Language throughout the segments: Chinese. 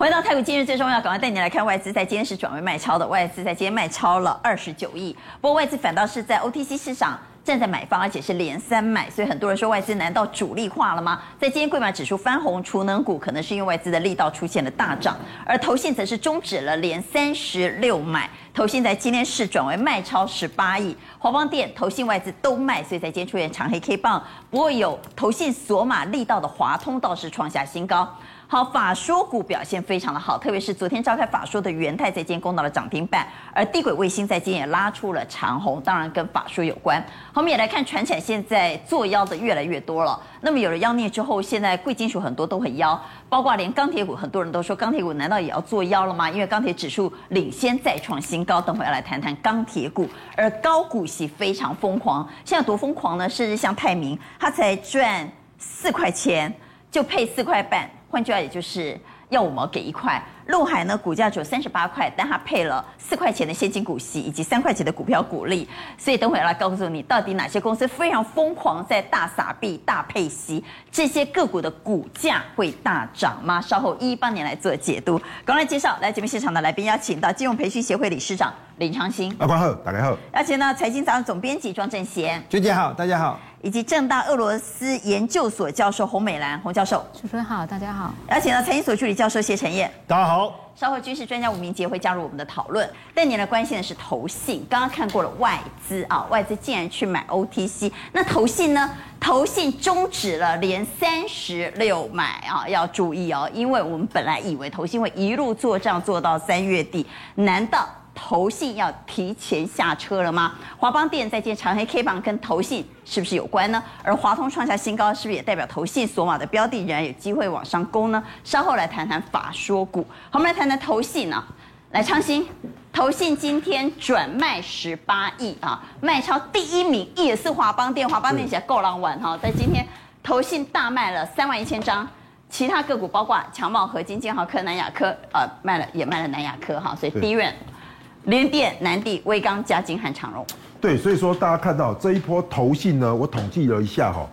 回到台股，今日最重要，赶快带你来看外资在今天是转为卖超的，外资在今天卖超了二十九亿。不过外资反倒是在 OTC 市场站在买方，而且是连三买，所以很多人说外资难道主力化了吗？在今天柜买指数翻红，储能股可能是因为外资的力道出现了大涨，而投信则是终止了连三十六买，投信在今天是转为卖超十八亿。华邦电、投信、外资都卖，所以在今天出现长黑 K 棒。不过有投信锁码力道的华通倒是创下新高。好，法说股表现非常的好，特别是昨天召开法说的元泰在今天攻到了涨停板，而地轨卫星在今天也拉出了长红，当然跟法说有关。好，我们也来看传产现在做妖的越来越多了。那么有了妖孽之后，现在贵金属很多都很妖，包括连钢铁股，很多人都说钢铁股难道也要做妖了吗？因为钢铁指数领先再创新高。等会要来谈谈钢铁股，而高股息非常疯狂，现在多疯狂呢？甚至像泰明，它才赚四块钱就配四块半。换句话，也就是要五毛给一块。陆海呢，股价只有三十八块，但它配了四块钱的现金股息以及三块钱的股票股利。所以等会儿来告诉你，到底哪些公司非常疯狂，在大撒币、大配息，这些个股的股价会大涨吗？稍后一一帮你来做解读。刚来介绍，来节目现场的来宾，邀请到金融培训协会理事长林昌兴。阿光好，大家好。邀请到财经杂志总编辑庄正贤。娟姐好，大家好。以及正大俄罗斯研究所教授洪美兰，洪教授，主持人好，大家好。邀请到财经所助理教授谢晨燕，大家好。稍后军事专家吴明杰会加入我们的讨论。但你来关心的是投信，刚刚看过了外资啊，外资竟然去买 OTC，那投信呢？投信终止了连三十六买啊，要注意哦，因为我们本来以为投信会一路做账做到三月底，难道？投信要提前下车了吗？华邦电在建长黑 K 棒跟投信是不是有关呢？而华通创下新高，是不是也代表投信索马的标的仍然有机会往上攻呢？稍后来谈谈法说股。好，我们来谈谈投信呢。来，昌兴，投信今天转卖十八亿啊，卖超第一名也是华邦电，华邦电起来够浪玩哈，在今天投信大卖了三万一千张，其他个股包括强茂、合金、建豪科、南亚科，呃，卖了也卖了南亚科哈，所以第一院。联电、南地、威刚、嘉金和长荣，对，所以说大家看到这一波投信呢，我统计了一下哈，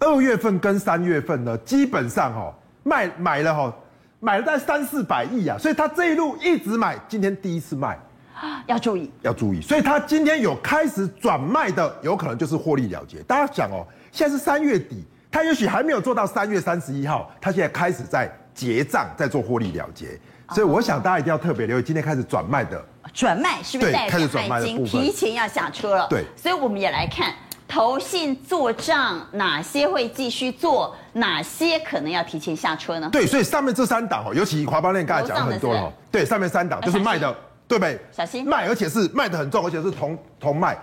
二月份跟三月份呢，基本上哈卖买了哈，买了在三四百亿啊，所以他这一路一直买，今天第一次卖，要注意，要注意，所以他今天有开始转卖的，有可能就是获利了结。大家想哦，现在是三月底，他也许还没有做到三月三十一号，他现在开始在结账，在做获利了结，所以我想大家一定要特别留意，今天开始转卖的。转卖是不是代表他已经提前要下车了？对，所以我们也来看投信做账，哪些会继续做，哪些可能要提前下车呢？对，所以上面这三档哦，尤其华邦链刚才讲了很多了，对，上面三档就是卖的，对不对？小心卖，而且是卖的很重，而且是同同卖。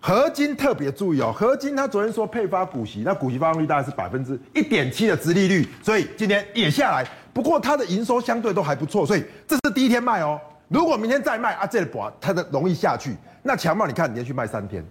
合金特别注意哦，合金他昨天说配发股息，那股息发放率大概是百分之一点七的殖利率，所以今天也下来。不过它的营收相对都还不错，所以这是第一天卖哦。如果明天再卖啊，这把它的容易下去。那强茂，你看连续卖三天，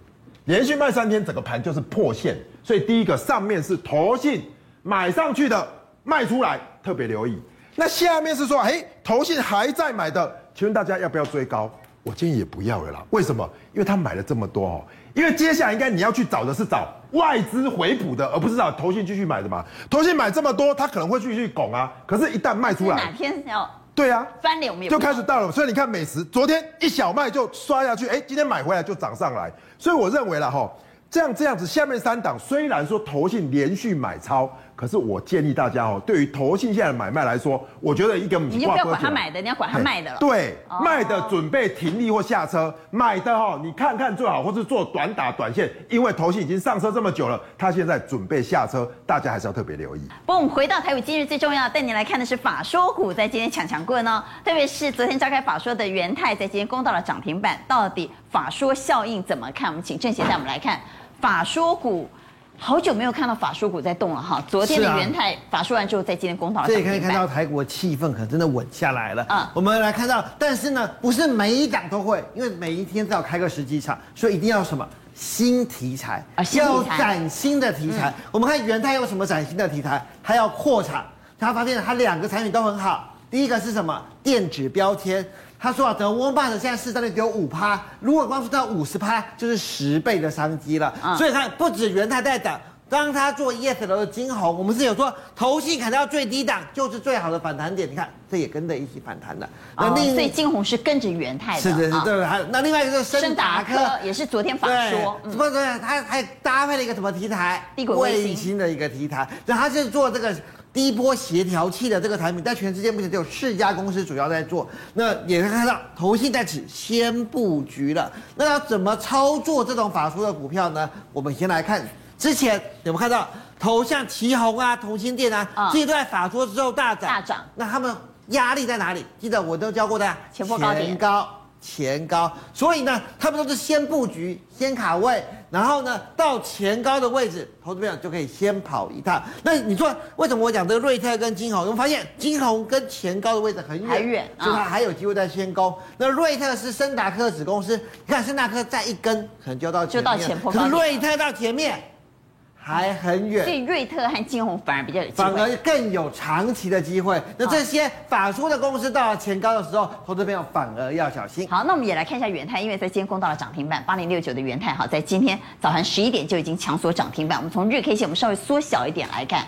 连续卖三天，整个盘就是破线。所以第一个上面是投信买上去的，卖出来特别留意。那下面是说，哎，投信还在买的，请问大家要不要追高？我建议也不要了啦。为什么？因为他买了这么多哦。因为接下来应该你要去找的是找外资回补的，而不是找投信继续买的嘛。投信买这么多，他可能会继续拱啊。可是，一旦卖出来，哪天要？对啊，翻脸我们就开始到了，所以你看美食昨天一小卖就刷下去，哎，今天买回来就涨上来，所以我认为了哈，这样这样子，下面三档虽然说投信连续买超。可是我建议大家哦，对于投信现在的买卖来说，我觉得一个你就不要管他买的，你要管他卖的了。对，卖的准备停利或下车，买的哈，你看看最好，或是做短打短线，因为投信已经上车这么久了，他现在准备下车，大家还是要特别留意。不过我们回到台股，今日最重要带你来看的是法说股在今天抢强棍哦，特别是昨天召开法说的元泰在今天攻到了涨停板，到底法说效应怎么看？我们请正贤带我们来看法说股。好久没有看到法说股在动了哈，昨天的元泰法说完之后，在今天攻到了。这也可以看到台股的气氛可真的稳下来了。嗯，我们来看到，但是呢，不是每一档都会，因为每一天都要开个十几场，所以一定要什么新题材啊，要崭新的题材。我们看元泰有什么崭新的题材？它要扩产，他发现它两个产品都很好。第一个是什么？电子标签。他说啊，德沃曼的现在市占率只有五趴，如果光是到五十趴，就是十倍的商机了。嗯、所以看不止元泰在涨，当他做 ES 楼的金红，我们是有说投信砍到最低档就是最好的反弹点，你看这也跟着一起反弹了。那另、哦、所以晶宏是跟着元泰的，是是是，对。还有那另外一个升达科也是昨天法说，不对，对，他还搭配了一个什么题材？低轨卫星的一个题材，然后他是做这个。低波协调器的这个产品，在全世界目前只有四家公司主要在做。那也可以看到，投信在此先布局了。那要怎么操作这种法说的股票呢？我们先来看之前有没有看到，投像奇鋐啊、同心店啊，这些都在法说之后大涨。大涨。那他们压力在哪里？记得我都教过大家，前波高点。前高，所以呢，他们都是先布局、先卡位，然后呢，到前高的位置，投资朋友就可以先跑一趟。那你说为什么我讲这个瑞特跟金红？我们发现金红跟前高的位置很远，还远，所以它还有机会再先攻。那瑞特是森达科子公司，你看森达科再一根，可能就到前面，就到前坡。可是瑞特到前面。还很远，所以瑞特和金宏反而比较有机会，反而更有长期的机会。那这些法说的公司到了前高的时候，投资朋友反而要小心。好，那我们也来看一下元泰，因为在今天攻到了涨停板，八零六九的元泰，哈，在今天早上十一点就已经强锁涨停板。我们从日 K 线，我们稍微缩小一点来看，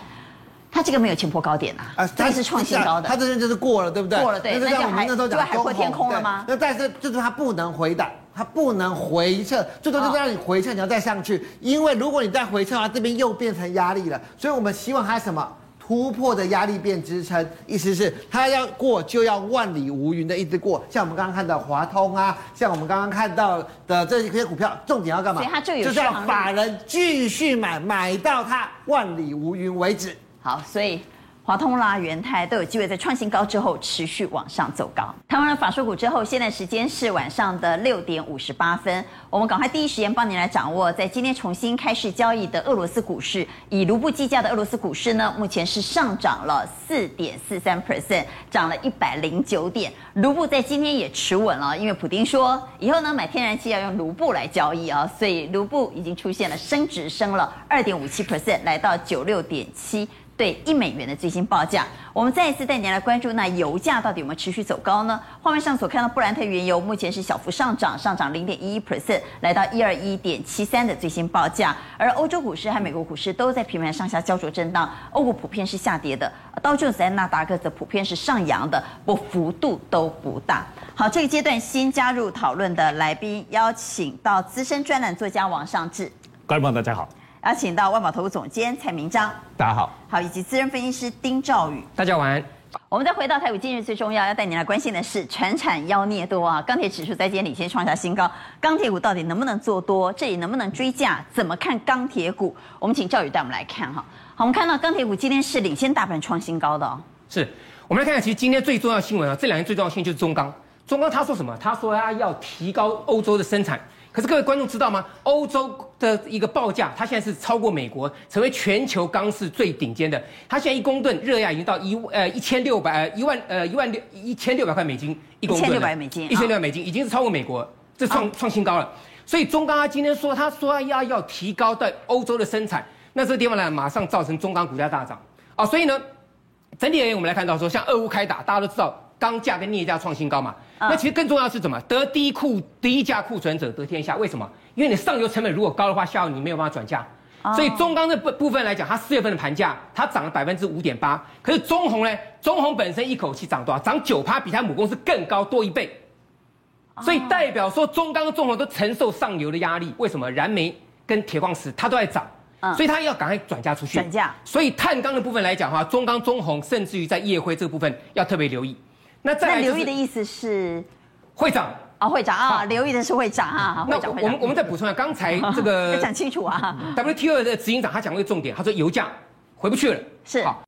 它这个没有前波高点啊，啊，它是创新高的，它这边就是过了，对不对？过了，对。那就还那时候讲海阔天空了吗？那但是就是它不能回档。它不能回撤，最多就是让你回撤，你要再上去，因为如果你再回撤的话，这边又变成压力了。所以我们希望它什么突破的压力变支撑，意思是它要过就要万里无云的一直过。像我们刚刚看到华通啊，像我们刚刚看到的这些股票，重点要干嘛？就是要法人继续买，买到它万里无云为止。好，所以。华通啦、元泰都有机会在创新高之后持续往上走高。谈完了法说股之后，现在时间是晚上的六点五十八分，我们赶快第一时间帮您来掌握，在今天重新开市交易的俄罗斯股市，以卢布计价的俄罗斯股市呢，目前是上涨了四点四三 percent，涨了一百零九点。卢布在今天也持稳了，因为普丁说以后呢买天然气要用卢布来交易啊，所以卢布已经出现了升值，升了二点五七 percent，来到九六点七。对一美元的最新报价，我们再一次带您来关注，那油价到底有没有持续走高呢？画面上所看到布兰特原油目前是小幅上涨，上涨零点一一 percent，来到一二一点七三的最新报价。而欧洲股市和美国股市都在平盘上下焦灼震荡，欧股普遍是下跌的，道琼斯纳达克则普遍是上扬的，不幅度都不大。好，这个阶段新加入讨论的来宾，邀请到资深专栏作家王尚志，各位朋友大家好。邀请到万宝投顾总监蔡明章，大家好，好，以及资深分析师丁兆宇，大家晚安。我们再回到台股，今日最重要要带您来关心的是，全产妖孽多啊，钢铁指数在今天领先创下新高，钢铁股到底能不能做多？这里能不能追价？怎么看钢铁股？我们请兆宇带我们来看哈。好，我们看到钢铁股今天是领先大盘创新高的哦。是，我们来看看，其实今天最重要的新闻啊，这两天最重要的新闻就是中钢。中钢他说什么？他说他要提高欧洲的生产。可是各位观众知道吗？欧洲的一个报价，它现在是超过美国，成为全球钢市最顶尖的。它现在一公吨热压已经到一呃一千六百呃一万呃一万六一千六百块美金一公吨。一千六百美金，一千六百美金已经是超过美国，这创创新高了。所以中钢他今天说，他说要要提高在欧洲的生产，那这个地方呢，马上造成中钢股价大涨啊。所以呢，整体而言，我们来看到说，像俄乌开打，大家都知道钢价跟镍价创新高嘛。那其实更重要的是什么？得低库低价库存者得天下。为什么？因为你上游成本如果高的话，下游你没有办法转嫁。所以中钢的部部分来讲，它四月份的盘价它涨了百分之五点八。可是中红呢？中红本身一口气涨多少？涨九趴，比它母公司更高多一倍。所以代表说中钢、中红都承受上游的压力。为什么？燃煤跟铁矿石它都在涨，所以它要赶快转嫁出去。转嫁。所以碳钢的部分来讲的话，中钢、中红甚至于在夜辉这个部分要特别留意。那再来、就是、留意的意思是会涨啊，会涨啊，留意的是会涨啊。那我们我们再补充一下，刚才这个 讲清楚啊。WTO 的执行长他讲了一个重点，他说油价回不去了。是好，